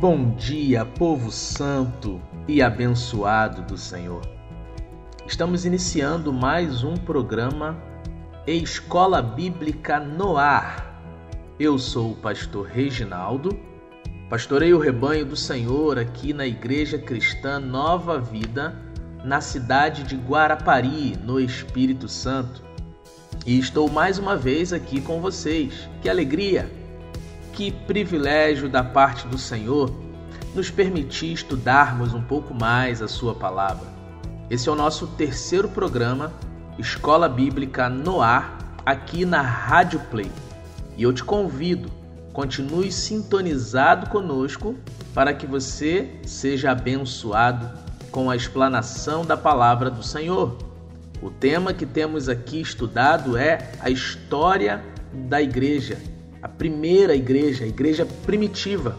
Bom dia, povo santo e abençoado do Senhor. Estamos iniciando mais um programa Escola Bíblica no Ar. Eu sou o pastor Reginaldo, pastorei o rebanho do Senhor aqui na Igreja Cristã Nova Vida, na cidade de Guarapari, no Espírito Santo. E estou mais uma vez aqui com vocês. Que alegria! Que privilégio da parte do Senhor nos permitir estudarmos um pouco mais a Sua palavra. Esse é o nosso terceiro programa, Escola Bíblica no Ar, aqui na Rádio Play. E eu te convido, continue sintonizado conosco para que você seja abençoado com a explanação da palavra do Senhor. O tema que temos aqui estudado é a história da igreja a primeira igreja, a igreja primitiva.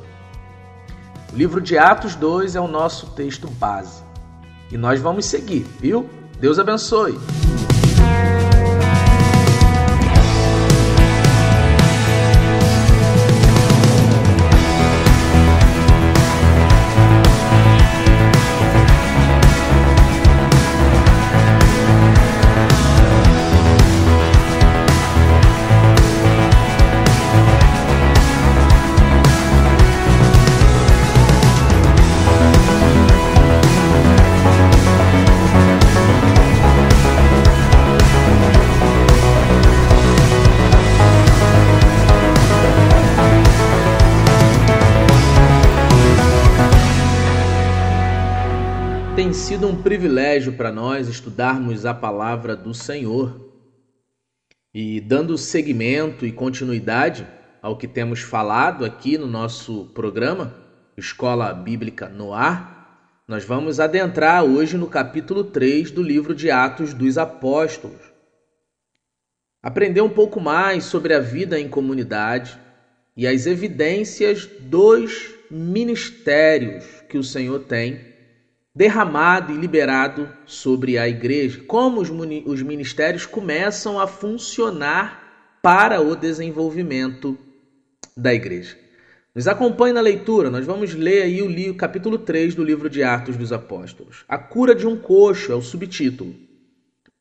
O livro de Atos 2 é o nosso texto base. E nós vamos seguir, viu? Deus abençoe. Sido um privilégio para nós estudarmos a palavra do Senhor. E dando seguimento e continuidade ao que temos falado aqui no nosso programa, Escola Bíblica no Ar, nós vamos adentrar hoje no capítulo 3 do livro de Atos dos Apóstolos. Aprender um pouco mais sobre a vida em comunidade e as evidências dos ministérios que o Senhor tem derramado e liberado sobre a igreja. Como os, os ministérios começam a funcionar para o desenvolvimento da igreja. Nos acompanhe na leitura, nós vamos ler aí o, o capítulo 3 do livro de Atos dos Apóstolos. A cura de um coxo é o subtítulo.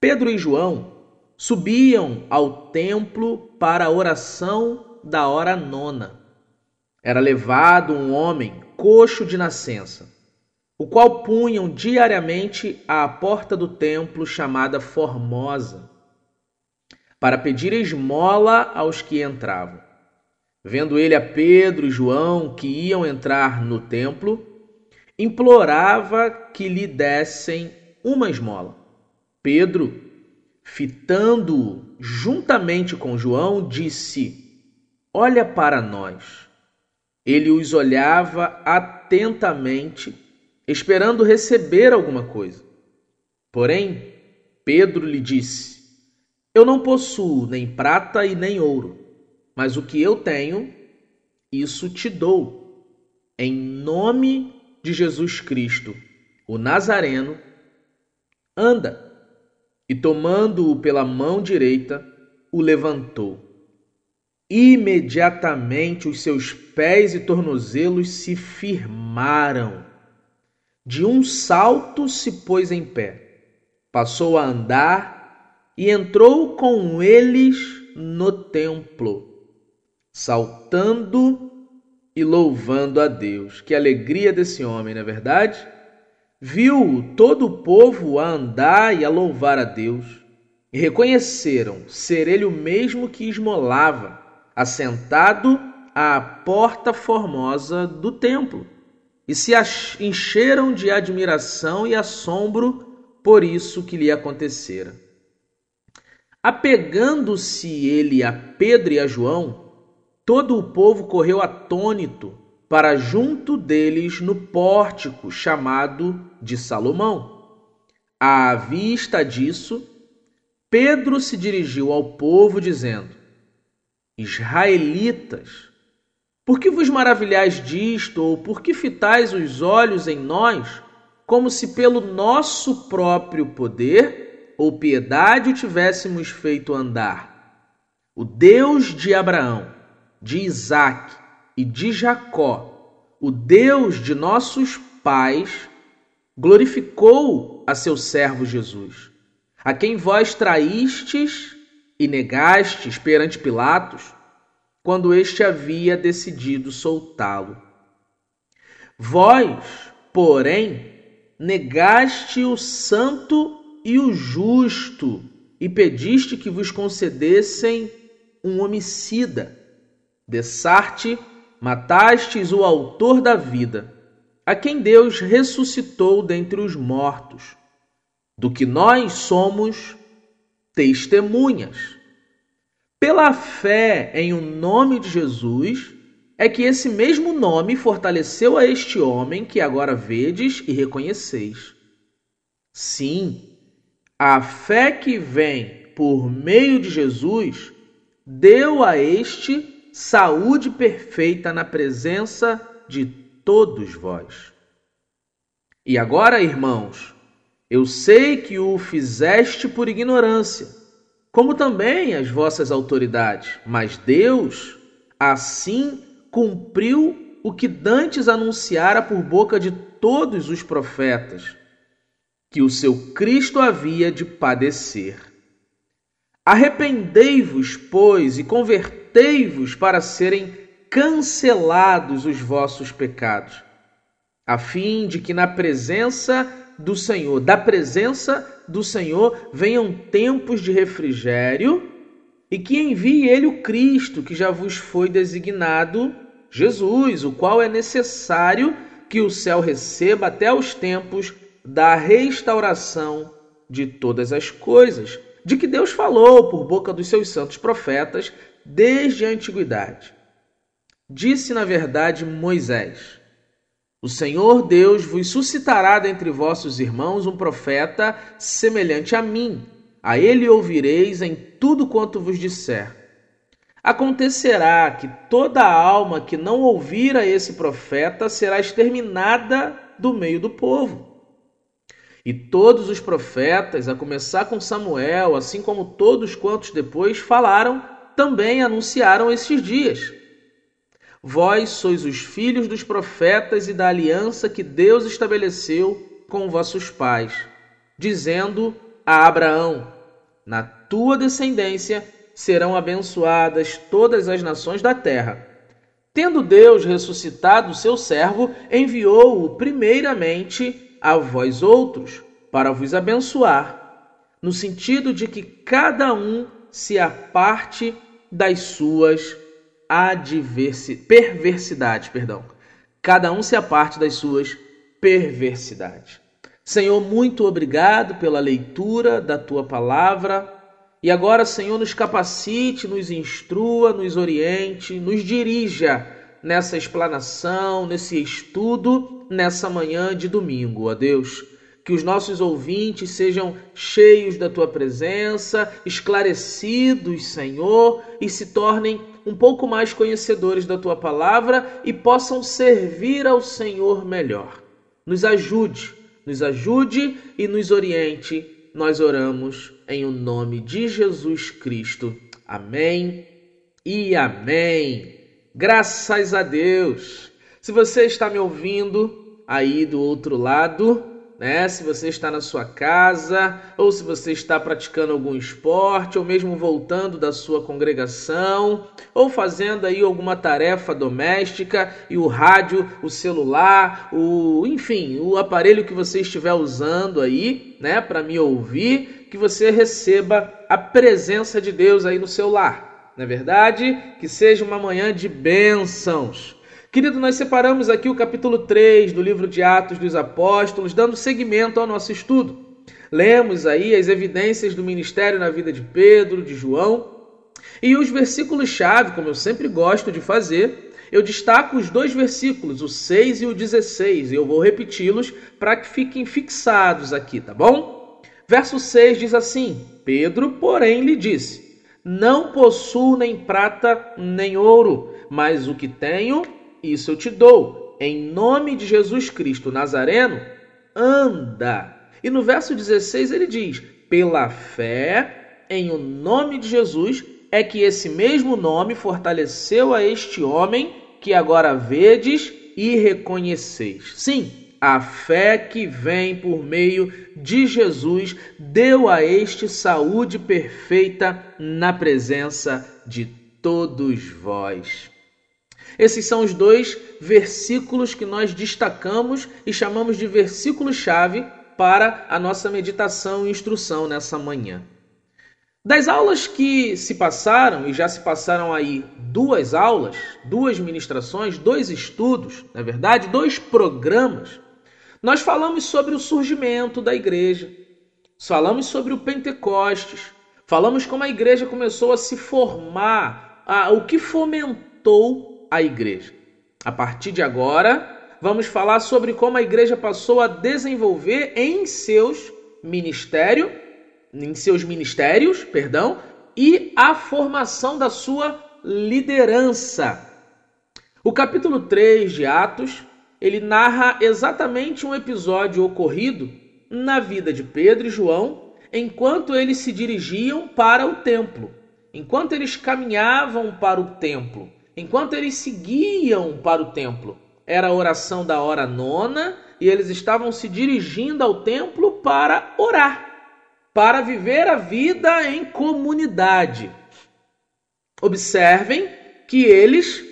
Pedro e João subiam ao templo para a oração da hora nona. Era levado um homem coxo de nascença o qual punham diariamente à porta do templo chamada Formosa, para pedir esmola aos que entravam. Vendo ele a Pedro e João que iam entrar no templo, implorava que lhe dessem uma esmola. Pedro, fitando-o juntamente com João, disse: Olha para nós. Ele os olhava atentamente esperando receber alguma coisa. Porém, Pedro lhe disse: Eu não possuo nem prata e nem ouro, mas o que eu tenho, isso te dou. Em nome de Jesus Cristo, o Nazareno, anda. E tomando-o pela mão direita, o levantou. Imediatamente os seus pés e tornozelos se firmaram de um salto se pôs em pé, passou a andar e entrou com eles no templo, saltando e louvando a Deus. Que alegria desse homem, não é verdade? Viu todo o povo a andar e a louvar a Deus, e reconheceram ser ele o mesmo que esmolava, assentado à porta formosa do templo e se encheram de admiração e assombro por isso que lhe acontecera. Apegando-se ele a Pedro e a João, todo o povo correu atônito para junto deles no pórtico chamado de Salomão. À vista disso, Pedro se dirigiu ao povo, dizendo: Israelitas, por que vos maravilhais disto, ou por que fitais os olhos em nós, como se pelo nosso próprio poder ou piedade o tivéssemos feito andar? O Deus de Abraão, de Isaque e de Jacó, o Deus de nossos pais, glorificou a seu servo Jesus, a quem vós traístes e negastes perante Pilatos, quando este havia decidido soltá-lo. Vós, porém, negaste o santo e o justo e pediste que vos concedessem um homicida. Dessarte, matastes o autor da vida, a quem Deus ressuscitou dentre os mortos, do que nós somos testemunhas. Pela fé em o nome de Jesus, é que esse mesmo nome fortaleceu a este homem que agora vedes e reconheceis. Sim, a fé que vem por meio de Jesus deu a este saúde perfeita na presença de todos vós. E agora, irmãos, eu sei que o fizeste por ignorância, como também as vossas autoridades, mas Deus assim cumpriu o que dantes anunciara por boca de todos os profetas, que o seu Cristo havia de padecer. Arrependei-vos, pois, e convertei-vos para serem cancelados os vossos pecados, a fim de que na presença do Senhor, da presença do Senhor, venham tempos de refrigério e que envie ele o Cristo que já vos foi designado, Jesus, o qual é necessário que o céu receba até os tempos da restauração de todas as coisas, de que Deus falou por boca dos seus santos profetas desde a antiguidade. Disse, na verdade, Moisés: O Senhor Deus vos suscitará dentre vossos irmãos um profeta semelhante a mim a ele ouvireis em tudo quanto vos disser. Acontecerá que toda alma que não ouvir a esse profeta será exterminada do meio do povo. E todos os profetas, a começar com Samuel, assim como todos quantos depois falaram, também anunciaram esses dias. Vós sois os filhos dos profetas e da aliança que Deus estabeleceu com vossos pais, dizendo a Abraão: Na tua descendência serão abençoadas todas as nações da terra. Tendo Deus ressuscitado o seu servo, enviou-o primeiramente a vós outros, para vos abençoar, no sentido de que cada um se aparte das suas adversi perversidades, perdão. Cada um se aparte das suas perversidades. Senhor, muito obrigado pela leitura da tua palavra. E agora, Senhor, nos capacite, nos instrua, nos oriente, nos dirija nessa explanação, nesse estudo, nessa manhã de domingo, ó Deus. Que os nossos ouvintes sejam cheios da tua presença, esclarecidos, Senhor, e se tornem um pouco mais conhecedores da tua palavra e possam servir ao Senhor melhor. Nos ajude nos ajude e nos oriente. Nós oramos em o nome de Jesus Cristo. Amém e amém. Graças a Deus. Se você está me ouvindo aí do outro lado, né? Se você está na sua casa, ou se você está praticando algum esporte, ou mesmo voltando da sua congregação, ou fazendo aí alguma tarefa doméstica e o rádio, o celular, o, enfim, o aparelho que você estiver usando aí, né, para me ouvir, que você receba a presença de Deus aí no seu lar. Não é verdade? Que seja uma manhã de bênçãos Querido, nós separamos aqui o capítulo 3 do livro de Atos dos Apóstolos, dando seguimento ao nosso estudo. Lemos aí as evidências do ministério na vida de Pedro, de João, e os versículos-chave, como eu sempre gosto de fazer, eu destaco os dois versículos, o 6 e o 16, e eu vou repeti-los para que fiquem fixados aqui, tá bom? Verso 6 diz assim: Pedro, porém, lhe disse: Não possuo nem prata nem ouro, mas o que tenho isso eu te dou. Em nome de Jesus Cristo Nazareno, anda. E no verso 16 ele diz: pela fé em o nome de Jesus é que esse mesmo nome fortaleceu a este homem que agora vedes e reconheceis. Sim, a fé que vem por meio de Jesus deu a este saúde perfeita na presença de todos vós. Esses são os dois versículos que nós destacamos e chamamos de versículo-chave para a nossa meditação e instrução nessa manhã. Das aulas que se passaram, e já se passaram aí duas aulas, duas ministrações, dois estudos, na verdade, dois programas, nós falamos sobre o surgimento da igreja, falamos sobre o Pentecostes, falamos como a igreja começou a se formar, a, o que fomentou a igreja. A partir de agora, vamos falar sobre como a igreja passou a desenvolver em seus ministério, em seus ministérios, perdão, e a formação da sua liderança. O capítulo 3 de Atos, ele narra exatamente um episódio ocorrido na vida de Pedro e João enquanto eles se dirigiam para o templo, enquanto eles caminhavam para o templo enquanto eles seguiam para o templo. Era a oração da hora nona e eles estavam se dirigindo ao templo para orar, para viver a vida em comunidade. Observem que eles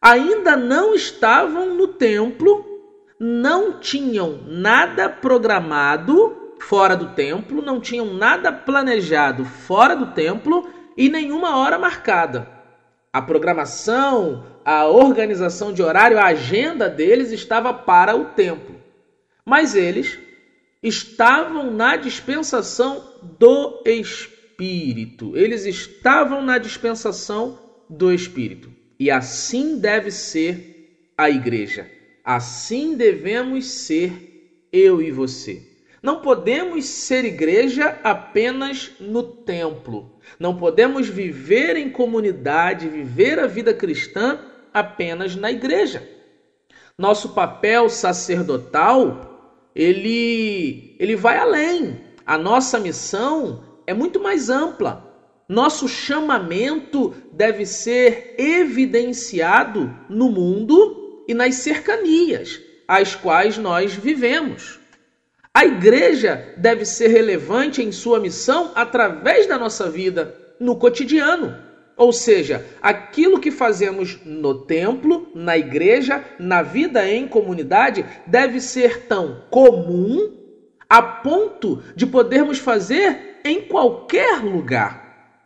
ainda não estavam no templo, não tinham nada programado fora do templo, não tinham nada planejado fora do templo e nenhuma hora marcada a programação, a organização de horário, a agenda deles estava para o templo. Mas eles estavam na dispensação do Espírito. Eles estavam na dispensação do Espírito. E assim deve ser a igreja. Assim devemos ser eu e você. Não podemos ser igreja apenas no templo. Não podemos viver em comunidade, viver a vida cristã apenas na igreja. Nosso papel sacerdotal, ele ele vai além. A nossa missão é muito mais ampla. Nosso chamamento deve ser evidenciado no mundo e nas cercanias às quais nós vivemos. A igreja deve ser relevante em sua missão através da nossa vida, no cotidiano. Ou seja, aquilo que fazemos no templo, na igreja, na vida em comunidade, deve ser tão comum a ponto de podermos fazer em qualquer lugar.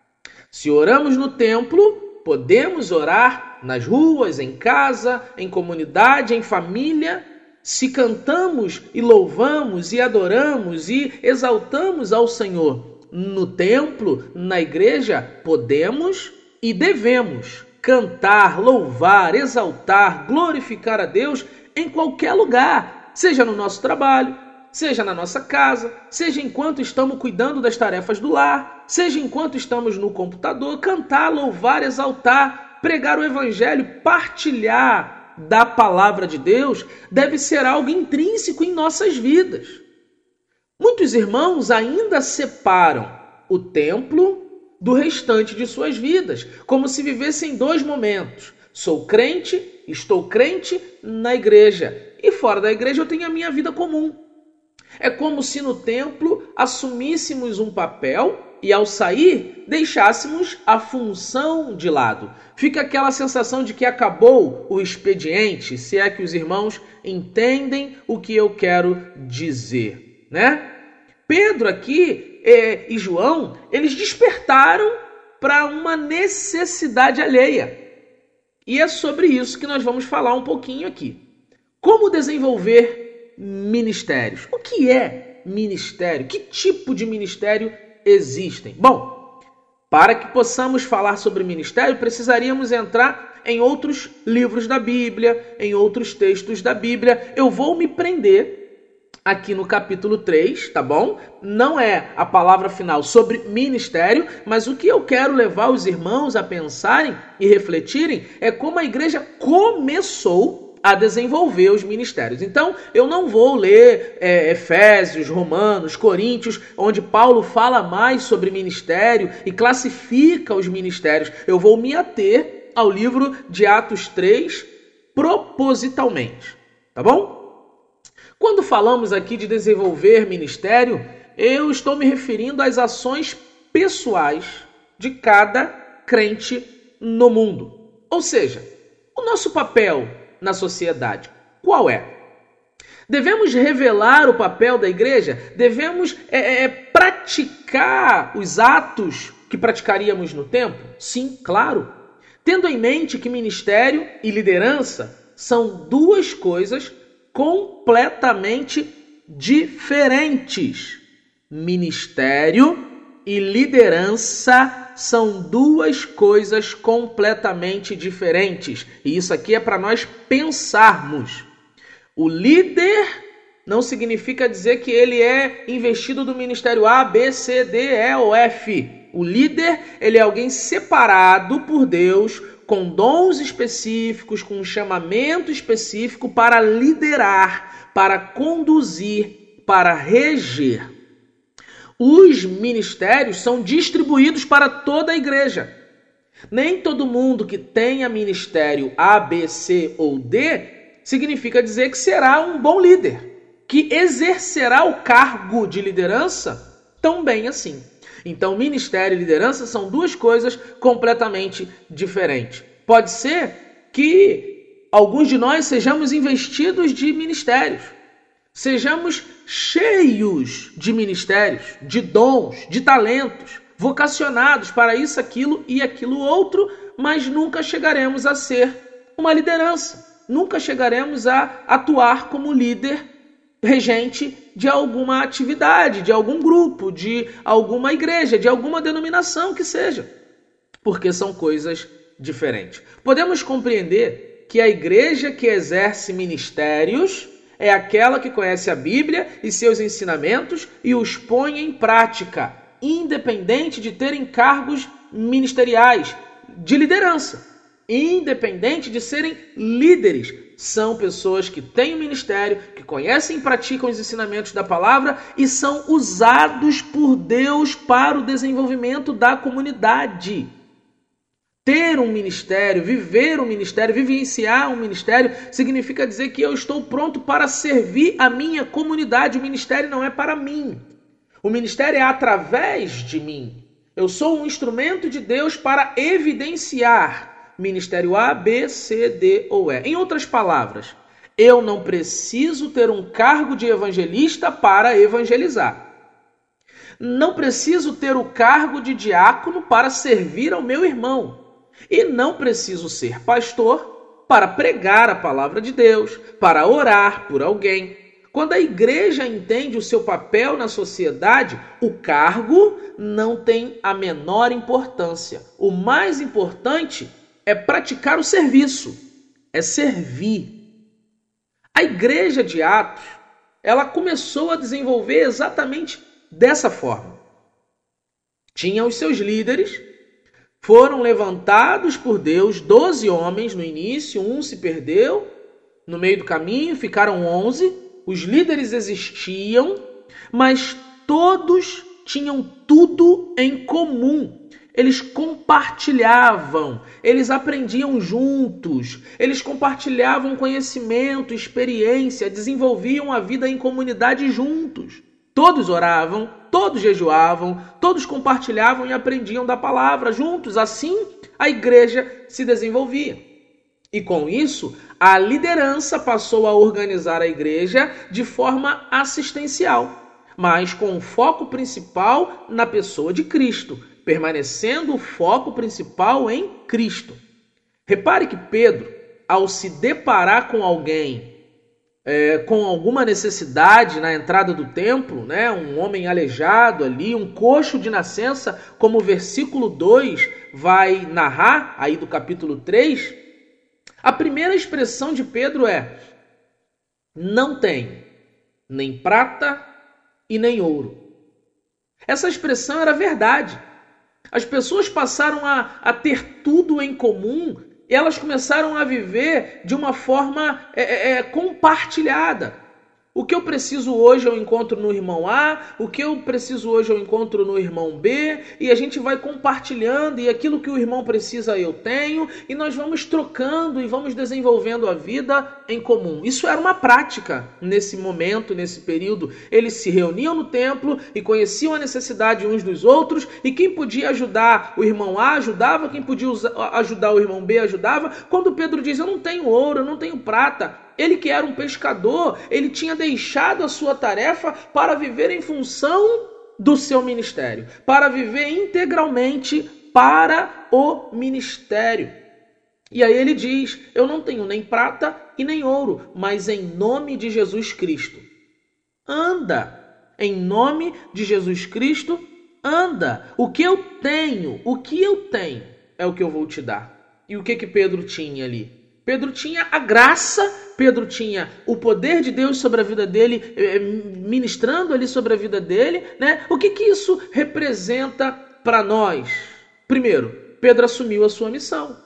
Se oramos no templo, podemos orar nas ruas, em casa, em comunidade, em família se cantamos e louvamos e adoramos e exaltamos ao Senhor no templo, na igreja, podemos e devemos cantar, louvar, exaltar, glorificar a Deus em qualquer lugar, seja no nosso trabalho, seja na nossa casa, seja enquanto estamos cuidando das tarefas do lar, seja enquanto estamos no computador, cantar, louvar, exaltar, pregar o evangelho, partilhar da palavra de Deus deve ser algo intrínseco em nossas vidas. Muitos irmãos ainda separam o templo do restante de suas vidas, como se vivessem dois momentos. Sou crente, estou crente na igreja, e fora da igreja eu tenho a minha vida comum. É como se no templo assumíssemos um papel e ao sair deixássemos a função de lado. Fica aquela sensação de que acabou o expediente, se é que os irmãos entendem o que eu quero dizer, né? Pedro aqui é, e João, eles despertaram para uma necessidade alheia. E é sobre isso que nós vamos falar um pouquinho aqui. Como desenvolver ministérios? O que é ministério? Que tipo de ministério existem. Bom, para que possamos falar sobre ministério, precisaríamos entrar em outros livros da Bíblia, em outros textos da Bíblia. Eu vou me prender aqui no capítulo 3, tá bom? Não é a palavra final sobre ministério, mas o que eu quero levar os irmãos a pensarem e refletirem é como a igreja começou a desenvolver os ministérios. Então, eu não vou ler é, Efésios, Romanos, Coríntios, onde Paulo fala mais sobre ministério e classifica os ministérios. Eu vou me ater ao livro de Atos 3 propositalmente. Tá bom? Quando falamos aqui de desenvolver ministério, eu estou me referindo às ações pessoais de cada crente no mundo. Ou seja, o nosso papel na sociedade, qual é? Devemos revelar o papel da igreja? Devemos é, é, é, praticar os atos que praticaríamos no tempo? Sim, claro. Tendo em mente que ministério e liderança são duas coisas completamente diferentes. Ministério e liderança são duas coisas completamente diferentes. E isso aqui é para nós pensarmos. O líder não significa dizer que ele é investido do ministério A, B, C, D, E ou F. O líder, ele é alguém separado por Deus, com dons específicos, com um chamamento específico para liderar, para conduzir, para reger. Os ministérios são distribuídos para toda a igreja. Nem todo mundo que tenha ministério A, B, C ou D significa dizer que será um bom líder, que exercerá o cargo de liderança tão bem assim. Então, ministério e liderança são duas coisas completamente diferentes. Pode ser que alguns de nós sejamos investidos de ministérios, sejamos cheios de ministérios, de dons, de talentos, vocacionados para isso, aquilo e aquilo outro, mas nunca chegaremos a ser uma liderança nunca chegaremos a atuar como líder regente de alguma atividade, de algum grupo, de alguma igreja, de alguma denominação que seja, porque são coisas diferentes. Podemos compreender que a igreja que exerce ministérios é aquela que conhece a Bíblia e seus ensinamentos e os põe em prática, independente de terem cargos ministeriais de liderança independente de serem líderes, são pessoas que têm o ministério, que conhecem e praticam os ensinamentos da palavra e são usados por Deus para o desenvolvimento da comunidade. Ter um ministério, viver um ministério, vivenciar um ministério, significa dizer que eu estou pronto para servir a minha comunidade. O ministério não é para mim. O ministério é através de mim. Eu sou um instrumento de Deus para evidenciar ministério A, B, C, D ou E. Em outras palavras, eu não preciso ter um cargo de evangelista para evangelizar. Não preciso ter o cargo de diácono para servir ao meu irmão. E não preciso ser pastor para pregar a palavra de Deus, para orar por alguém. Quando a igreja entende o seu papel na sociedade, o cargo não tem a menor importância. O mais importante é praticar o serviço, é servir. A igreja de Atos, ela começou a desenvolver exatamente dessa forma. Tinha os seus líderes, foram levantados por Deus doze homens no início, um se perdeu no meio do caminho, ficaram onze. Os líderes existiam, mas todos tinham tudo em comum eles compartilhavam, eles aprendiam juntos, eles compartilhavam conhecimento, experiência, desenvolviam a vida em comunidade juntos. Todos oravam, todos jejuavam, todos compartilhavam e aprendiam da palavra juntos. Assim, a igreja se desenvolvia. E com isso, a liderança passou a organizar a igreja de forma assistencial, mas com o foco principal na pessoa de Cristo permanecendo o foco principal em Cristo. Repare que Pedro, ao se deparar com alguém é, com alguma necessidade na entrada do templo, né, um homem aleijado ali, um coxo de nascença, como o versículo 2 vai narrar, aí do capítulo 3, a primeira expressão de Pedro é: não tem nem prata e nem ouro. Essa expressão era verdade. As pessoas passaram a, a ter tudo em comum elas começaram a viver de uma forma é, é, é, compartilhada. O que eu preciso hoje eu encontro no irmão A, o que eu preciso hoje eu encontro no irmão B, e a gente vai compartilhando, e aquilo que o irmão precisa eu tenho, e nós vamos trocando e vamos desenvolvendo a vida em comum. Isso era uma prática nesse momento, nesse período. Eles se reuniam no templo e conheciam a necessidade uns dos outros, e quem podia ajudar o irmão A ajudava, quem podia ajudar o irmão B ajudava. Quando Pedro diz: Eu não tenho ouro, eu não tenho prata, ele que era um pescador, ele tinha deixado a sua tarefa para viver em função do seu ministério, para viver integralmente para o ministério. E aí ele diz: Eu não tenho nem prata e nem ouro, mas em nome de Jesus Cristo. Anda. Em nome de Jesus Cristo, anda. O que eu tenho, o que eu tenho é o que eu vou te dar. E o que que Pedro tinha ali? Pedro tinha a graça, Pedro tinha o poder de Deus sobre a vida dele, eh, ministrando ali sobre a vida dele, né? O que que isso representa para nós? Primeiro, Pedro assumiu a sua missão.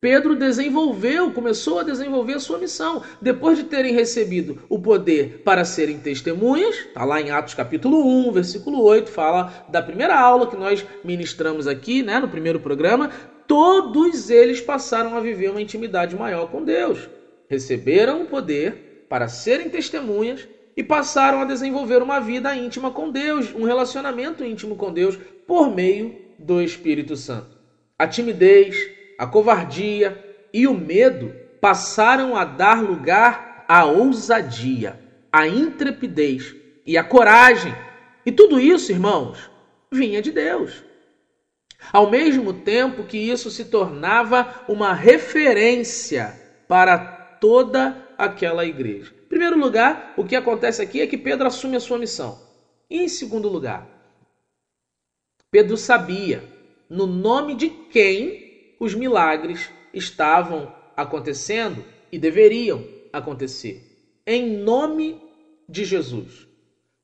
Pedro desenvolveu, começou a desenvolver a sua missão. Depois de terem recebido o poder para serem testemunhas, está lá em Atos capítulo 1, versículo 8, fala da primeira aula que nós ministramos aqui, né, no primeiro programa todos eles passaram a viver uma intimidade maior com Deus. Receberam o poder para serem testemunhas e passaram a desenvolver uma vida íntima com Deus, um relacionamento íntimo com Deus por meio do Espírito Santo. A timidez, a covardia e o medo passaram a dar lugar à ousadia, à intrepidez e à coragem. E tudo isso, irmãos, vinha de Deus. Ao mesmo tempo que isso se tornava uma referência para toda aquela igreja. Em primeiro lugar, o que acontece aqui é que Pedro assume a sua missão. E em segundo lugar, Pedro sabia no nome de quem os milagres estavam acontecendo e deveriam acontecer. Em nome de Jesus.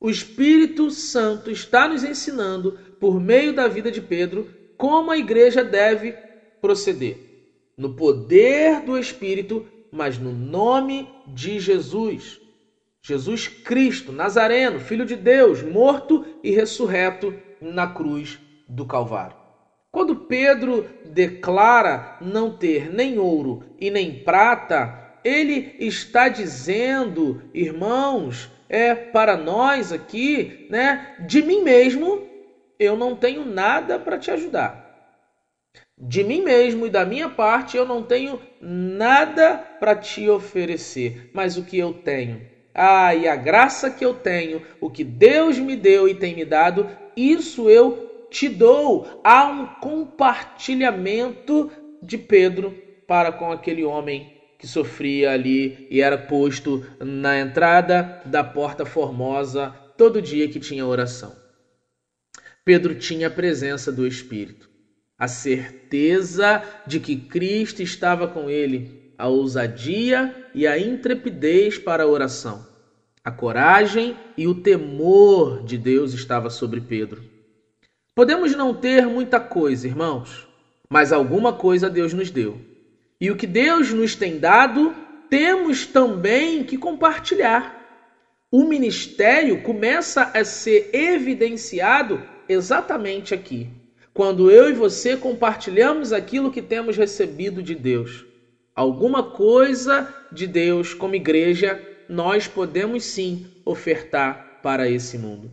O Espírito Santo está nos ensinando, por meio da vida de Pedro, como a igreja deve proceder. No poder do Espírito, mas no nome de Jesus. Jesus Cristo, Nazareno, Filho de Deus, morto e ressurreto na cruz do Calvário. Quando Pedro declara não ter nem ouro e nem prata, ele está dizendo, irmãos, é para nós aqui, né, de mim mesmo eu não tenho nada para te ajudar. De mim mesmo e da minha parte, eu não tenho nada para te oferecer, mas o que eu tenho. Ah, e a graça que eu tenho, o que Deus me deu e tem me dado, isso eu te dou. Há um compartilhamento de Pedro para com aquele homem que sofria ali e era posto na entrada da porta formosa todo dia que tinha oração. Pedro tinha a presença do Espírito, a certeza de que Cristo estava com ele, a ousadia e a intrepidez para a oração. A coragem e o temor de Deus estava sobre Pedro. Podemos não ter muita coisa, irmãos, mas alguma coisa Deus nos deu. E o que Deus nos tem dado, temos também que compartilhar. O ministério começa a ser evidenciado exatamente aqui, quando eu e você compartilhamos aquilo que temos recebido de Deus. Alguma coisa de Deus como igreja nós podemos sim ofertar para esse mundo.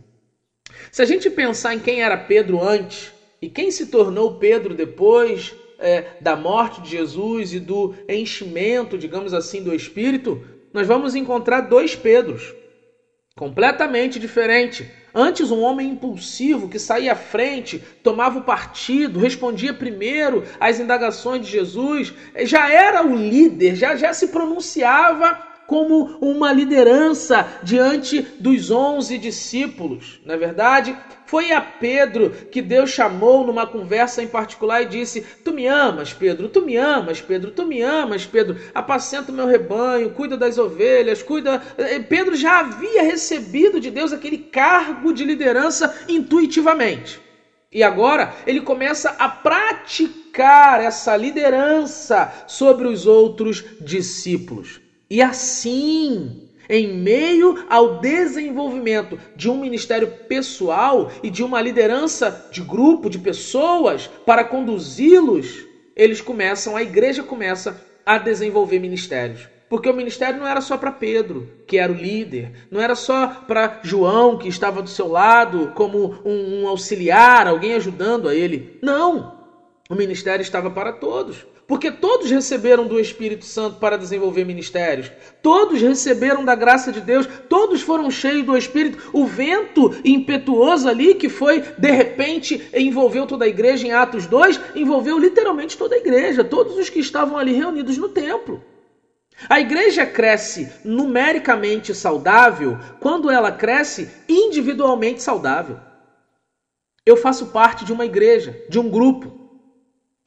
Se a gente pensar em quem era Pedro antes e quem se tornou Pedro depois é, da morte de Jesus e do enchimento, digamos assim, do Espírito, nós vamos encontrar dois Pedros completamente diferentes. Antes, um homem impulsivo que saía à frente, tomava o partido, respondia primeiro às indagações de Jesus, já era o líder, já, já se pronunciava como uma liderança diante dos onze discípulos, não é verdade? Foi a Pedro que Deus chamou numa conversa em particular e disse: Tu me amas, Pedro, tu me amas, Pedro, tu me amas, Pedro, apacenta o meu rebanho, cuida das ovelhas, cuida. Eh, Pedro já havia recebido de Deus aquele cargo de liderança intuitivamente. E agora ele começa a praticar essa liderança sobre os outros discípulos. E assim, em meio ao desenvolvimento de um ministério pessoal e de uma liderança de grupo de pessoas para conduzi-los, eles começam, a igreja começa a desenvolver ministérios. Porque o ministério não era só para Pedro, que era o líder, não era só para João, que estava do seu lado como um, um auxiliar, alguém ajudando a ele. Não! O ministério estava para todos. Porque todos receberam do Espírito Santo para desenvolver ministérios. Todos receberam da graça de Deus. Todos foram cheios do Espírito. O vento impetuoso ali, que foi de repente envolveu toda a igreja em Atos 2, envolveu literalmente toda a igreja, todos os que estavam ali reunidos no templo. A igreja cresce numericamente saudável quando ela cresce individualmente saudável. Eu faço parte de uma igreja, de um grupo.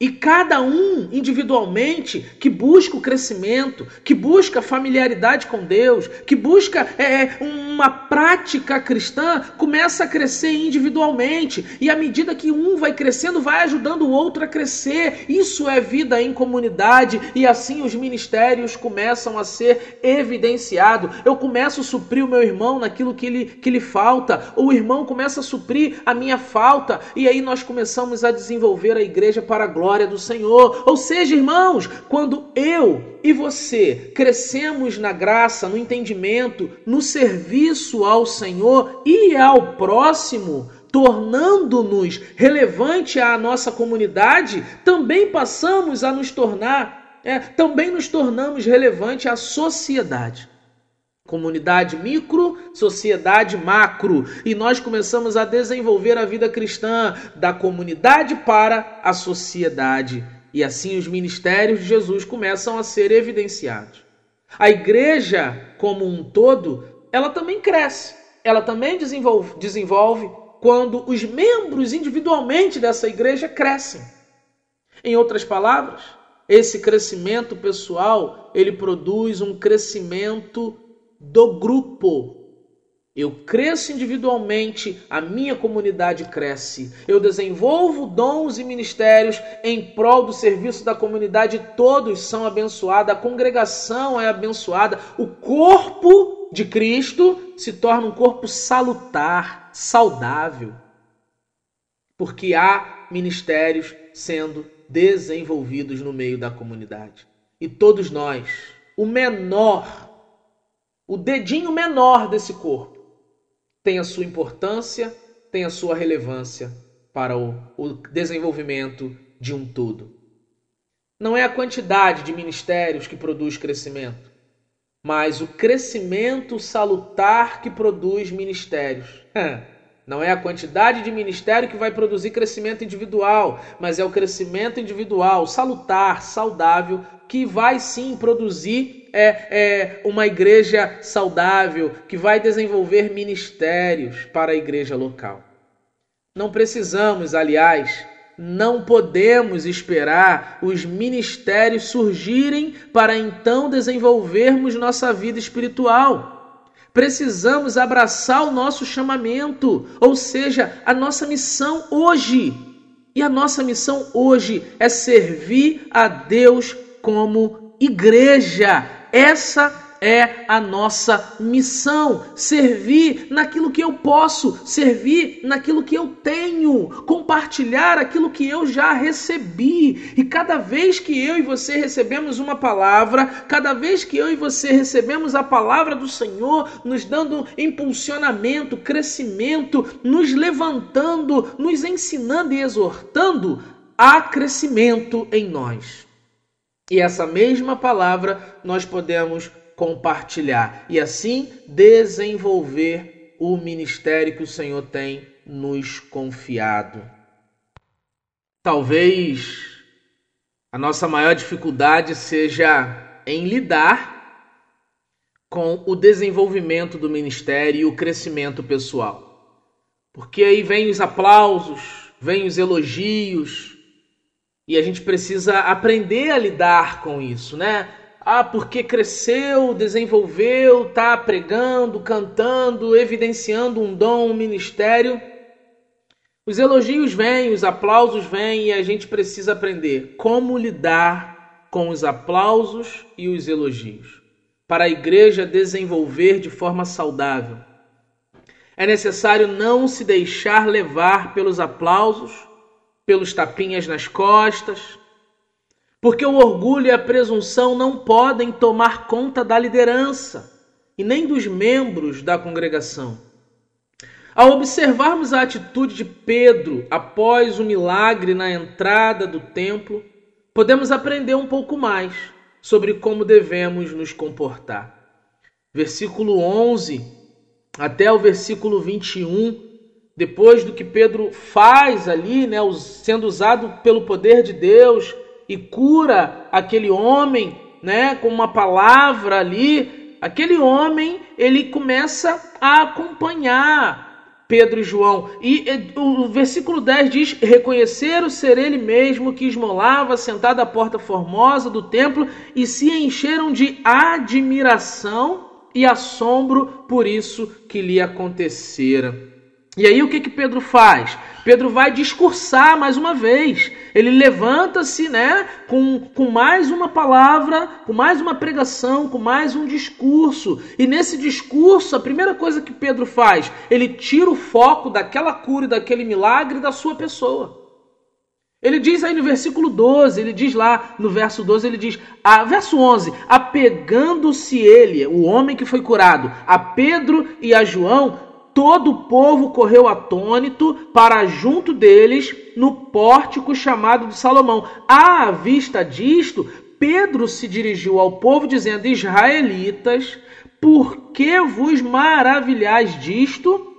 E cada um individualmente que busca o crescimento, que busca familiaridade com Deus, que busca é, é, uma prática cristã, começa a crescer individualmente. E à medida que um vai crescendo, vai ajudando o outro a crescer. Isso é vida em comunidade. E assim os ministérios começam a ser evidenciados. Eu começo a suprir o meu irmão naquilo que lhe, que lhe falta. O irmão começa a suprir a minha falta. E aí nós começamos a desenvolver a igreja para a glória do Senhor. Ou seja, irmãos, quando eu e você crescemos na graça, no entendimento, no serviço ao Senhor e ao próximo, tornando-nos relevante à nossa comunidade, também passamos a nos tornar, é, também nos tornamos relevante à sociedade. Comunidade micro, sociedade macro. E nós começamos a desenvolver a vida cristã da comunidade para a sociedade. E assim os ministérios de Jesus começam a ser evidenciados. A igreja, como um todo, ela também cresce, ela também desenvolve, desenvolve quando os membros individualmente dessa igreja crescem. Em outras palavras, esse crescimento pessoal, ele produz um crescimento do grupo. Eu cresço individualmente, a minha comunidade cresce. Eu desenvolvo dons e ministérios em prol do serviço da comunidade, todos são abençoados, a congregação é abençoada, o corpo de Cristo se torna um corpo salutar, saudável. Porque há ministérios sendo desenvolvidos no meio da comunidade. E todos nós, o menor o dedinho menor desse corpo tem a sua importância, tem a sua relevância para o, o desenvolvimento de um todo. Não é a quantidade de ministérios que produz crescimento, mas o crescimento salutar que produz ministérios. Não é a quantidade de ministério que vai produzir crescimento individual, mas é o crescimento individual, salutar, saudável, que vai sim produzir é, é, uma igreja saudável, que vai desenvolver ministérios para a igreja local. Não precisamos, aliás, não podemos esperar os ministérios surgirem para então desenvolvermos nossa vida espiritual. Precisamos abraçar o nosso chamamento, ou seja, a nossa missão hoje. E a nossa missão hoje é servir a Deus como igreja. Essa é a nossa missão: servir naquilo que eu posso, servir naquilo que eu tenho, compartilhar aquilo que eu já recebi. E cada vez que eu e você recebemos uma palavra, cada vez que eu e você recebemos a palavra do Senhor, nos dando impulsionamento, crescimento, nos levantando, nos ensinando e exortando, há crescimento em nós. E essa mesma palavra nós podemos compartilhar e assim desenvolver o ministério que o Senhor tem nos confiado. Talvez a nossa maior dificuldade seja em lidar com o desenvolvimento do ministério e o crescimento pessoal. Porque aí vem os aplausos, vem os elogios, e a gente precisa aprender a lidar com isso, né? Ah, porque cresceu, desenvolveu, tá pregando, cantando, evidenciando um dom, um ministério. Os elogios vêm, os aplausos vêm e a gente precisa aprender como lidar com os aplausos e os elogios para a igreja desenvolver de forma saudável. É necessário não se deixar levar pelos aplausos, pelos tapinhas nas costas, porque o orgulho e a presunção não podem tomar conta da liderança e nem dos membros da congregação. Ao observarmos a atitude de Pedro após o milagre na entrada do templo, podemos aprender um pouco mais sobre como devemos nos comportar. Versículo 11 até o versículo 21, depois do que Pedro faz ali, né, sendo usado pelo poder de Deus e cura aquele homem, né, com uma palavra ali, aquele homem, ele começa a acompanhar Pedro e João. E o versículo 10 diz: Reconheceram ser ele mesmo que esmolava sentado à porta formosa do templo e se encheram de admiração e assombro por isso que lhe acontecera. E aí o que que Pedro faz? Pedro vai discursar mais uma vez. Ele levanta-se, né, com, com mais uma palavra, com mais uma pregação, com mais um discurso. E nesse discurso, a primeira coisa que Pedro faz, ele tira o foco daquela cura e daquele milagre da sua pessoa. Ele diz aí no versículo 12, ele diz lá no verso 12, ele diz, a, verso 11: apegando-se ele, o homem que foi curado, a Pedro e a João, todo o povo correu atônito para junto deles no pórtico chamado de Salomão. À vista disto, Pedro se dirigiu ao povo dizendo: Israelitas, por que vos maravilhais disto?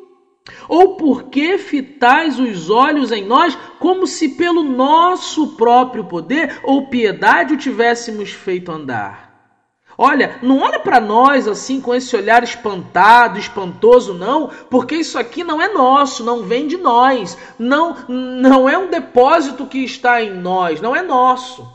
Ou por que fitais os olhos em nós, como se pelo nosso próprio poder ou piedade o tivéssemos feito andar? Olha, não olha para nós assim com esse olhar espantado, espantoso, não, porque isso aqui não é nosso, não vem de nós, não, não é um depósito que está em nós, não é nosso.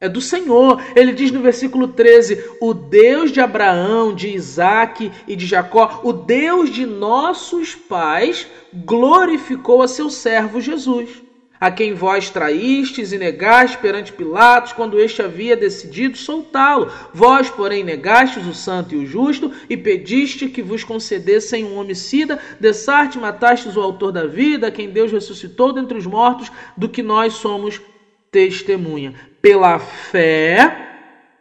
É do Senhor. Ele diz no versículo 13: O Deus de Abraão, de Isaac e de Jacó, o Deus de nossos pais, glorificou a seu servo Jesus, a quem vós traístes e negastes perante Pilatos, quando este havia decidido soltá-lo. Vós, porém, negastes o santo e o justo, e pediste que vos concedessem um homicida, dessarte matastes o autor da vida, quem Deus ressuscitou dentre os mortos, do que nós somos testemunha. Pela fé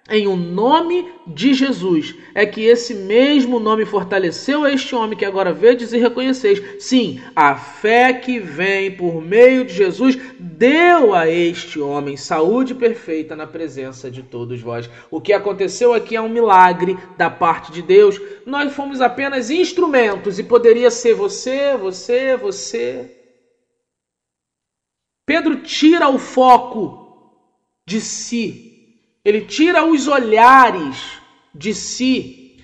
em o um nome de Jesus. É que esse mesmo nome fortaleceu este homem que agora vedes e reconheceis. Sim, a fé que vem por meio de Jesus deu a este homem saúde perfeita na presença de todos vós. O que aconteceu aqui é um milagre da parte de Deus. Nós fomos apenas instrumentos e poderia ser você, você, você. Pedro tira o foco de si. Ele tira os olhares de si.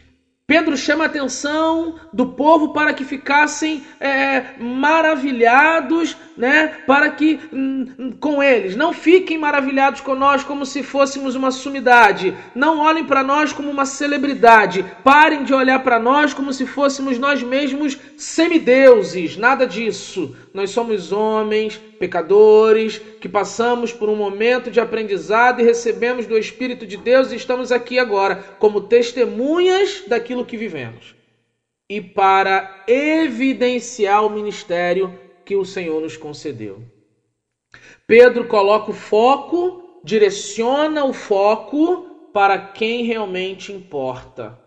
Pedro chama a atenção do povo para que ficassem é, maravilhados, né? Para que hum, com eles não fiquem maravilhados com nós como se fôssemos uma sumidade. Não olhem para nós como uma celebridade. Parem de olhar para nós como se fôssemos nós mesmos semideuses. Nada disso. Nós somos homens, pecadores, que passamos por um momento de aprendizado e recebemos do Espírito de Deus e estamos aqui agora como testemunhas daquilo que vivemos. E para evidenciar o ministério que o Senhor nos concedeu. Pedro coloca o foco, direciona o foco para quem realmente importa.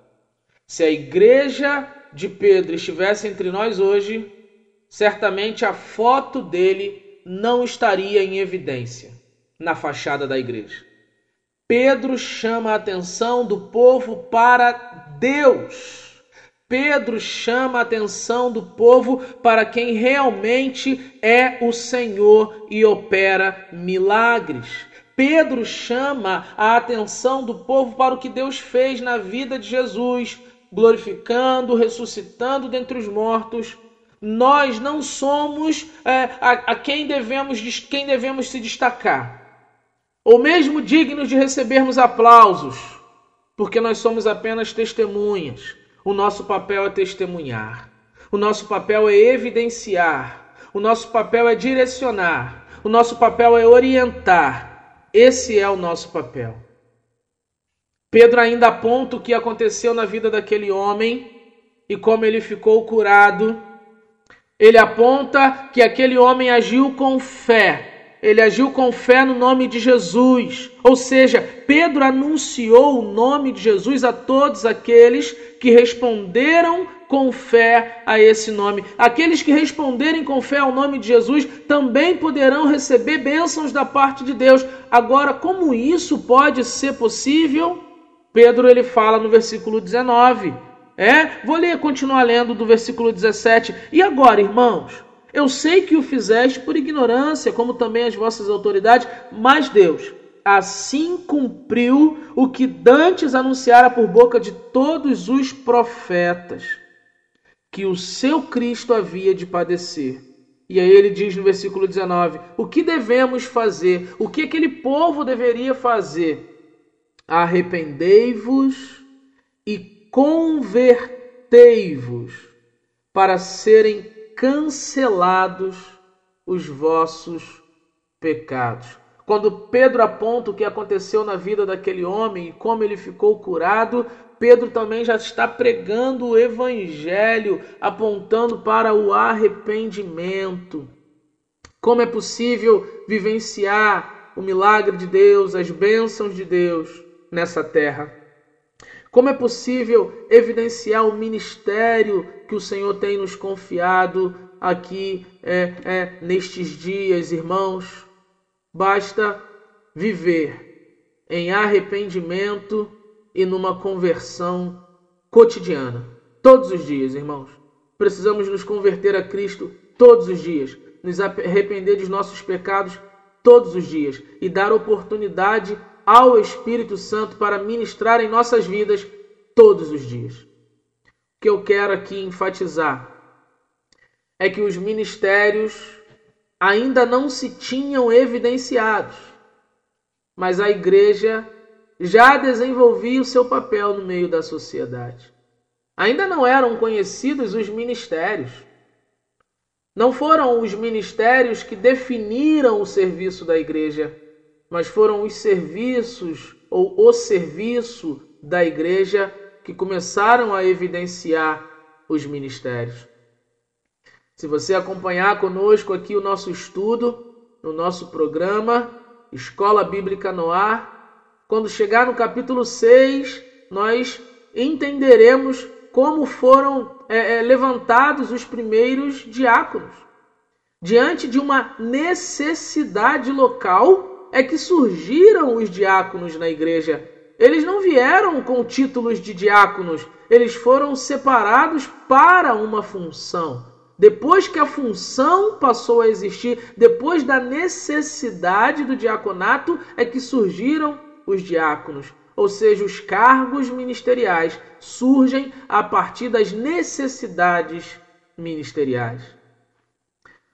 Se a igreja de Pedro estivesse entre nós hoje, certamente a foto dele não estaria em evidência na fachada da igreja. Pedro chama a atenção do povo para Deus. Pedro chama a atenção do povo para quem realmente é o Senhor e opera milagres. Pedro chama a atenção do povo para o que Deus fez na vida de Jesus, glorificando, ressuscitando dentre os mortos nós não somos é, a, a, quem, devemos, quem devemos se destacar, ou mesmo dignos de recebermos aplausos, porque nós somos apenas testemunhas. O nosso papel é testemunhar, o nosso papel é evidenciar, o nosso papel é direcionar, o nosso papel é orientar. Esse é o nosso papel. Pedro ainda aponta o que aconteceu na vida daquele homem e como ele ficou curado. Ele aponta que aquele homem agiu com fé ele agiu com fé no nome de Jesus. Ou seja, Pedro anunciou o nome de Jesus a todos aqueles que responderam com fé a esse nome. Aqueles que responderem com fé ao nome de Jesus também poderão receber bênçãos da parte de Deus. Agora, como isso pode ser possível? Pedro ele fala no versículo 19. É, vou ler, continuar lendo do versículo 17. E agora, irmãos, eu sei que o fizeste por ignorância, como também as vossas autoridades, mas Deus assim cumpriu o que dantes anunciara por boca de todos os profetas, que o seu Cristo havia de padecer. E aí ele diz no versículo 19: O que devemos fazer? O que aquele povo deveria fazer? Arrependei-vos e convertei-vos para serem cancelados os vossos pecados. Quando Pedro aponta o que aconteceu na vida daquele homem e como ele ficou curado, Pedro também já está pregando o evangelho, apontando para o arrependimento. Como é possível vivenciar o milagre de Deus, as bênçãos de Deus nessa terra? Como é possível evidenciar o ministério que o Senhor tem nos confiado aqui é, é, nestes dias, irmãos? Basta viver em arrependimento e numa conversão cotidiana. Todos os dias, irmãos. Precisamos nos converter a Cristo todos os dias, nos arrepender dos nossos pecados todos os dias e dar oportunidade ao Espírito Santo para ministrar em nossas vidas todos os dias que eu quero aqui enfatizar é que os ministérios ainda não se tinham evidenciados, mas a igreja já desenvolvia o seu papel no meio da sociedade. Ainda não eram conhecidos os ministérios. Não foram os ministérios que definiram o serviço da igreja, mas foram os serviços ou o serviço da igreja que começaram a evidenciar os ministérios. Se você acompanhar conosco aqui o nosso estudo, no nosso programa Escola Bíblica no Ar, quando chegar no capítulo 6, nós entenderemos como foram é, é, levantados os primeiros diáconos. Diante de uma necessidade local, é que surgiram os diáconos na igreja eles não vieram com títulos de diáconos, eles foram separados para uma função. Depois que a função passou a existir, depois da necessidade do diaconato, é que surgiram os diáconos. Ou seja, os cargos ministeriais surgem a partir das necessidades ministeriais.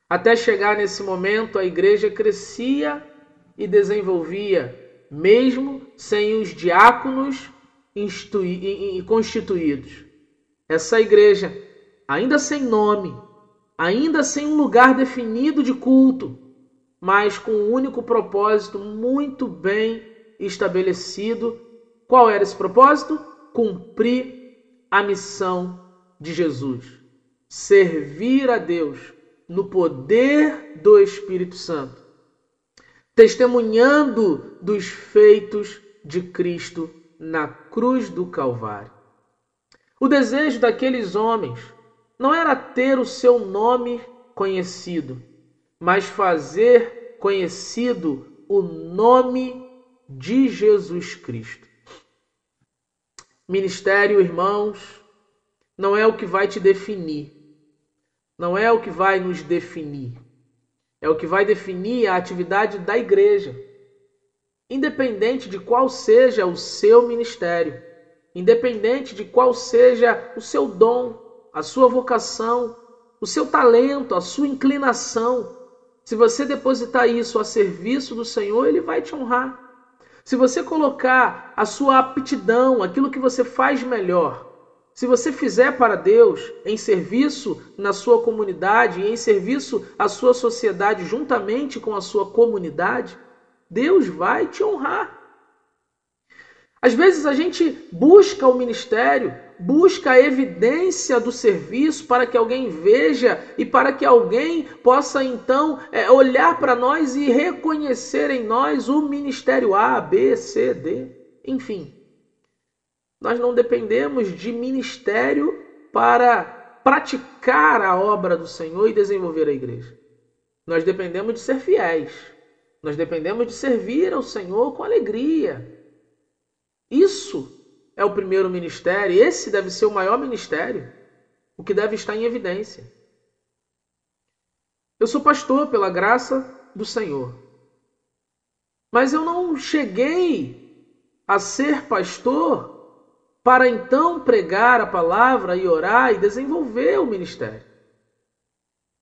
Até chegar nesse momento, a igreja crescia e desenvolvia mesmo sem os diáconos constituídos. Essa igreja, ainda sem nome, ainda sem um lugar definido de culto, mas com um único propósito muito bem estabelecido. Qual era esse propósito? Cumprir a missão de Jesus. Servir a Deus no poder do Espírito Santo testemunhando dos feitos de Cristo na cruz do Calvário. O desejo daqueles homens não era ter o seu nome conhecido, mas fazer conhecido o nome de Jesus Cristo. Ministério, irmãos, não é o que vai te definir, não é o que vai nos definir é o que vai definir a atividade da igreja, independente de qual seja o seu ministério, independente de qual seja o seu dom, a sua vocação, o seu talento, a sua inclinação. Se você depositar isso a serviço do Senhor, ele vai te honrar. Se você colocar a sua aptidão, aquilo que você faz melhor, se você fizer para Deus em serviço na sua comunidade e em serviço à sua sociedade juntamente com a sua comunidade, Deus vai te honrar. Às vezes a gente busca o ministério, busca a evidência do serviço para que alguém veja e para que alguém possa então é, olhar para nós e reconhecer em nós o ministério A, B, C, D, enfim. Nós não dependemos de ministério para praticar a obra do Senhor e desenvolver a igreja. Nós dependemos de ser fiéis. Nós dependemos de servir ao Senhor com alegria. Isso é o primeiro ministério, esse deve ser o maior ministério, o que deve estar em evidência. Eu sou pastor pela graça do Senhor. Mas eu não cheguei a ser pastor para então pregar a palavra e orar e desenvolver o ministério.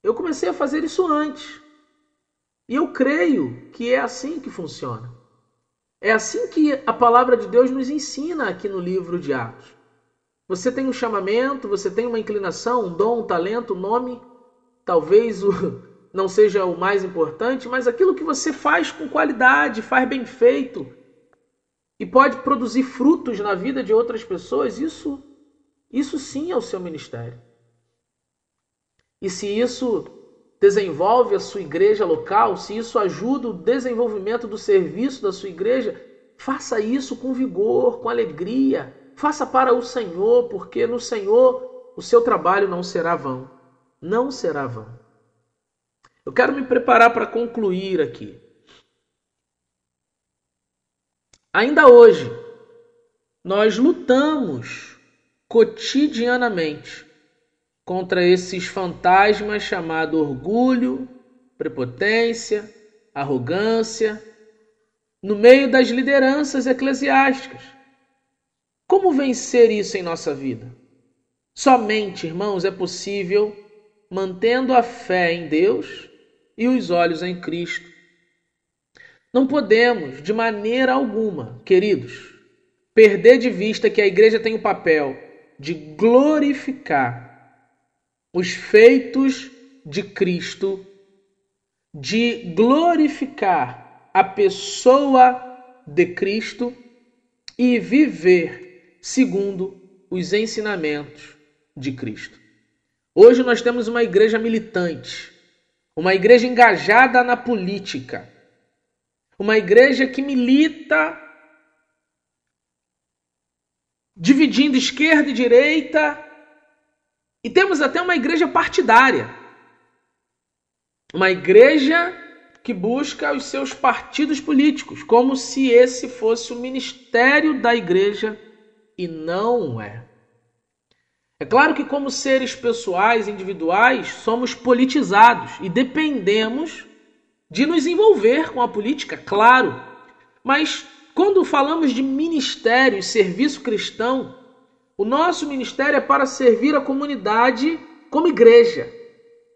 Eu comecei a fazer isso antes. E eu creio que é assim que funciona. É assim que a palavra de Deus nos ensina aqui no livro de Atos. Você tem um chamamento, você tem uma inclinação, um dom, um talento, um nome, talvez o, não seja o mais importante, mas aquilo que você faz com qualidade, faz bem feito e pode produzir frutos na vida de outras pessoas, isso, isso sim é o seu ministério. E se isso desenvolve a sua igreja local, se isso ajuda o desenvolvimento do serviço da sua igreja, faça isso com vigor, com alegria. Faça para o Senhor, porque no Senhor o seu trabalho não será vão. Não será vão. Eu quero me preparar para concluir aqui. Ainda hoje, nós lutamos cotidianamente contra esses fantasmas chamados orgulho, prepotência, arrogância, no meio das lideranças eclesiásticas. Como vencer isso em nossa vida? Somente, irmãos, é possível mantendo a fé em Deus e os olhos em Cristo. Não podemos, de maneira alguma, queridos, perder de vista que a igreja tem o papel de glorificar os feitos de Cristo, de glorificar a pessoa de Cristo e viver segundo os ensinamentos de Cristo. Hoje nós temos uma igreja militante, uma igreja engajada na política, uma igreja que milita dividindo esquerda e direita, e temos até uma igreja partidária. Uma igreja que busca os seus partidos políticos, como se esse fosse o ministério da igreja e não é. É claro que, como seres pessoais, individuais, somos politizados e dependemos de nos envolver com a política, claro. Mas quando falamos de ministério e serviço cristão, o nosso ministério é para servir a comunidade como igreja,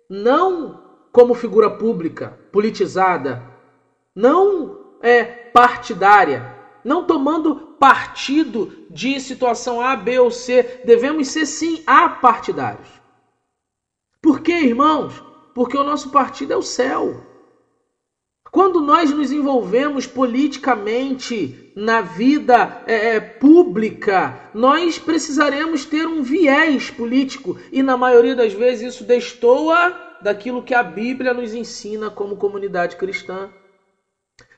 não como figura pública, politizada, não é partidária, não tomando partido de situação A, B ou C. Devemos ser sim apartidários. Por quê, irmãos? Porque o nosso partido é o céu. Quando nós nos envolvemos politicamente na vida é, é, pública, nós precisaremos ter um viés político e, na maioria das vezes, isso destoa daquilo que a Bíblia nos ensina como comunidade cristã.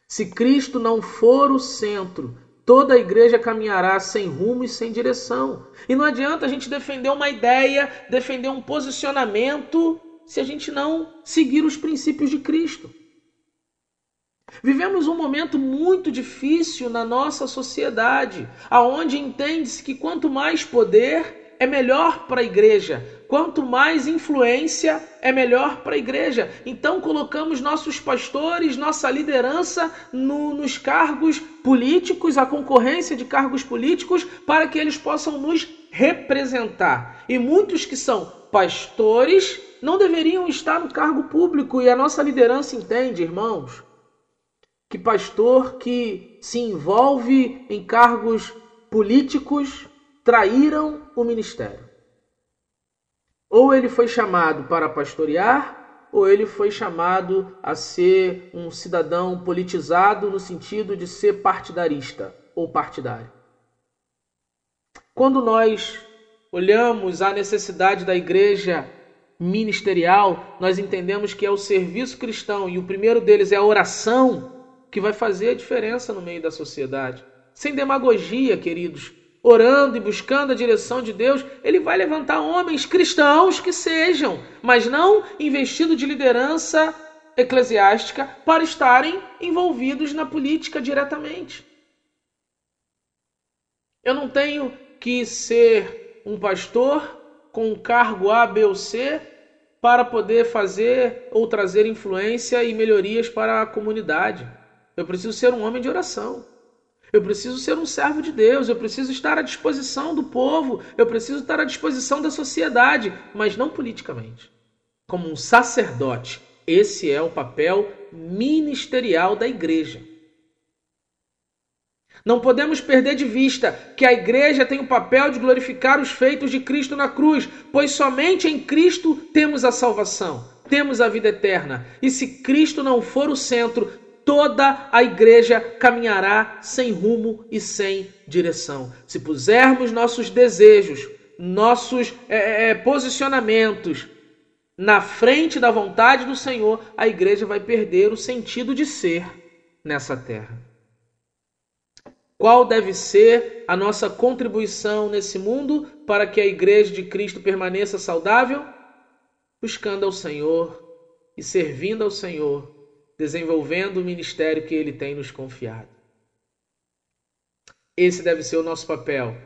Se Cristo não for o centro, toda a igreja caminhará sem rumo e sem direção. E não adianta a gente defender uma ideia, defender um posicionamento, se a gente não seguir os princípios de Cristo. Vivemos um momento muito difícil na nossa sociedade, aonde entende-se que quanto mais poder é melhor para a igreja, quanto mais influência é melhor para a igreja. Então colocamos nossos pastores, nossa liderança no, nos cargos políticos, a concorrência de cargos políticos, para que eles possam nos representar. E muitos que são pastores não deveriam estar no cargo público e a nossa liderança entende, irmãos que pastor que se envolve em cargos políticos traíram o ministério. Ou ele foi chamado para pastorear, ou ele foi chamado a ser um cidadão politizado no sentido de ser partidarista ou partidário. Quando nós olhamos a necessidade da igreja ministerial, nós entendemos que é o serviço cristão e o primeiro deles é a oração que vai fazer a diferença no meio da sociedade. Sem demagogia, queridos, orando e buscando a direção de Deus, ele vai levantar homens cristãos que sejam, mas não investindo de liderança eclesiástica para estarem envolvidos na política diretamente. Eu não tenho que ser um pastor com um cargo A, B ou C para poder fazer ou trazer influência e melhorias para a comunidade. Eu preciso ser um homem de oração. Eu preciso ser um servo de Deus, eu preciso estar à disposição do povo, eu preciso estar à disposição da sociedade, mas não politicamente. Como um sacerdote, esse é o papel ministerial da igreja. Não podemos perder de vista que a igreja tem o papel de glorificar os feitos de Cristo na cruz, pois somente em Cristo temos a salvação, temos a vida eterna. E se Cristo não for o centro, toda a igreja caminhará sem rumo e sem direção. Se pusermos nossos desejos, nossos é, é, posicionamentos na frente da vontade do Senhor, a igreja vai perder o sentido de ser nessa terra. Qual deve ser a nossa contribuição nesse mundo para que a igreja de Cristo permaneça saudável? Buscando ao Senhor e servindo ao Senhor, desenvolvendo o ministério que Ele tem nos confiado. Esse deve ser o nosso papel.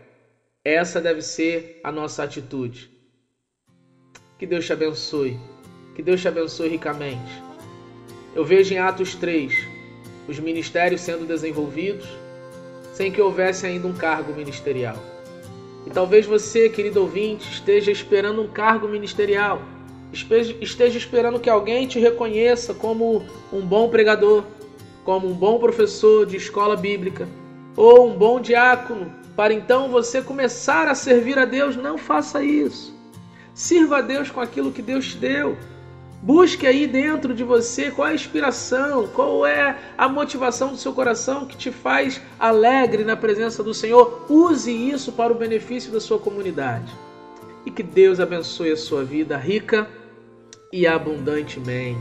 Essa deve ser a nossa atitude. Que Deus te abençoe. Que Deus te abençoe ricamente. Eu vejo em Atos 3 os ministérios sendo desenvolvidos sem que houvesse ainda um cargo ministerial. E talvez você, querido ouvinte, esteja esperando um cargo ministerial, esteja esperando que alguém te reconheça como um bom pregador, como um bom professor de escola bíblica ou um bom diácono, para então você começar a servir a Deus. Não faça isso. Sirva a Deus com aquilo que Deus te deu. Busque aí dentro de você qual é a inspiração, qual é a motivação do seu coração que te faz alegre na presença do Senhor. Use isso para o benefício da sua comunidade. E que Deus abençoe a sua vida rica e abundantemente.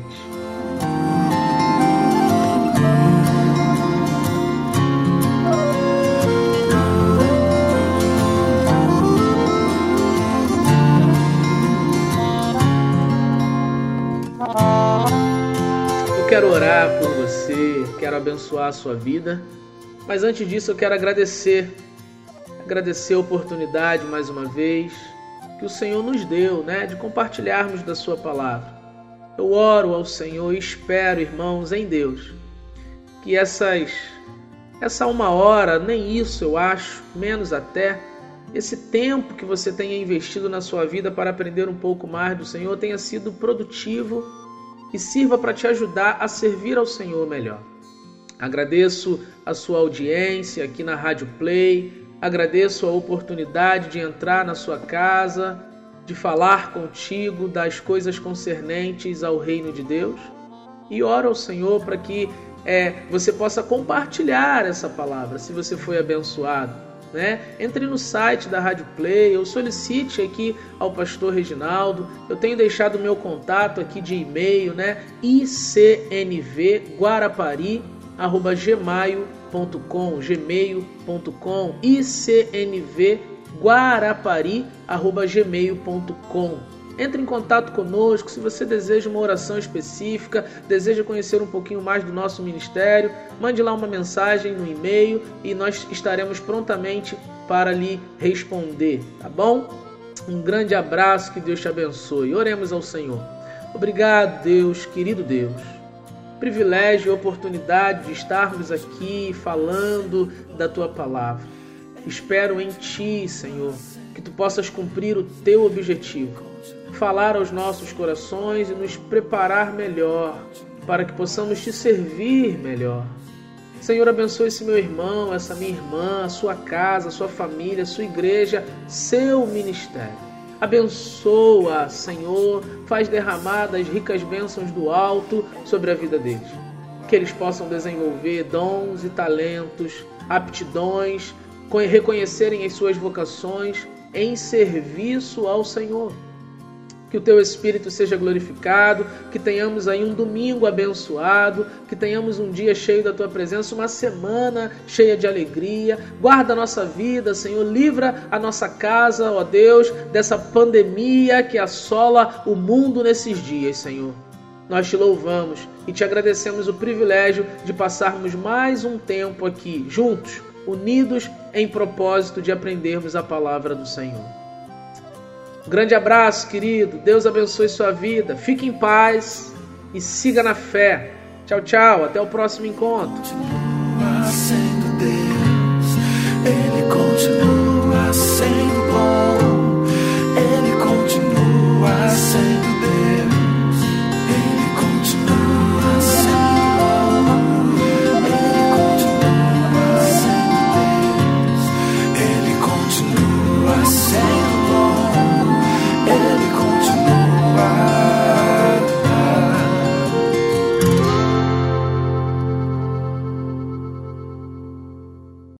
quero orar por você, quero abençoar a sua vida, mas antes disso eu quero agradecer, agradecer a oportunidade mais uma vez que o Senhor nos deu, né, de compartilharmos da sua palavra. Eu oro ao Senhor e espero, irmãos, em Deus, que essas essa uma hora, nem isso eu acho, menos até, esse tempo que você tenha investido na sua vida para aprender um pouco mais do Senhor tenha sido produtivo e sirva para te ajudar a servir ao Senhor melhor. Agradeço a sua audiência aqui na Rádio Play, agradeço a oportunidade de entrar na sua casa, de falar contigo das coisas concernentes ao reino de Deus e oro ao Senhor para que é, você possa compartilhar essa palavra se você foi abençoado né? Entre no site da Rádio Play ou solicite aqui ao pastor Reginaldo. Eu tenho deixado meu contato aqui de e-mail, né? icnvguarapari@gmail.com, gmail.com, icnvguarapari@gmail.com. Entre em contato conosco se você deseja uma oração específica, deseja conhecer um pouquinho mais do nosso ministério, mande lá uma mensagem no e-mail e nós estaremos prontamente para lhe responder, tá bom? Um grande abraço, que Deus te abençoe. Oremos ao Senhor. Obrigado, Deus, querido Deus. Privilégio e oportunidade de estarmos aqui falando da tua palavra. Espero em ti, Senhor, que tu possas cumprir o teu objetivo falar aos nossos corações e nos preparar melhor para que possamos te servir melhor. Senhor, abençoe esse meu irmão, essa minha irmã, a sua casa, a sua família, a sua igreja, seu ministério. Abençoa, Senhor, faz derramar das ricas bênçãos do alto sobre a vida deles. Que eles possam desenvolver dons e talentos, aptidões reconhecerem as suas vocações em serviço ao Senhor que o teu Espírito seja glorificado, que tenhamos aí um domingo abençoado, que tenhamos um dia cheio da tua presença, uma semana cheia de alegria. Guarda a nossa vida, Senhor, livra a nossa casa, ó Deus, dessa pandemia que assola o mundo nesses dias, Senhor. Nós te louvamos e te agradecemos o privilégio de passarmos mais um tempo aqui juntos, unidos em propósito de aprendermos a palavra do Senhor. Grande abraço, querido. Deus abençoe sua vida. Fique em paz e siga na fé. Tchau, tchau. Até o próximo encontro. Continua sendo Deus. Ele continua sendo bom.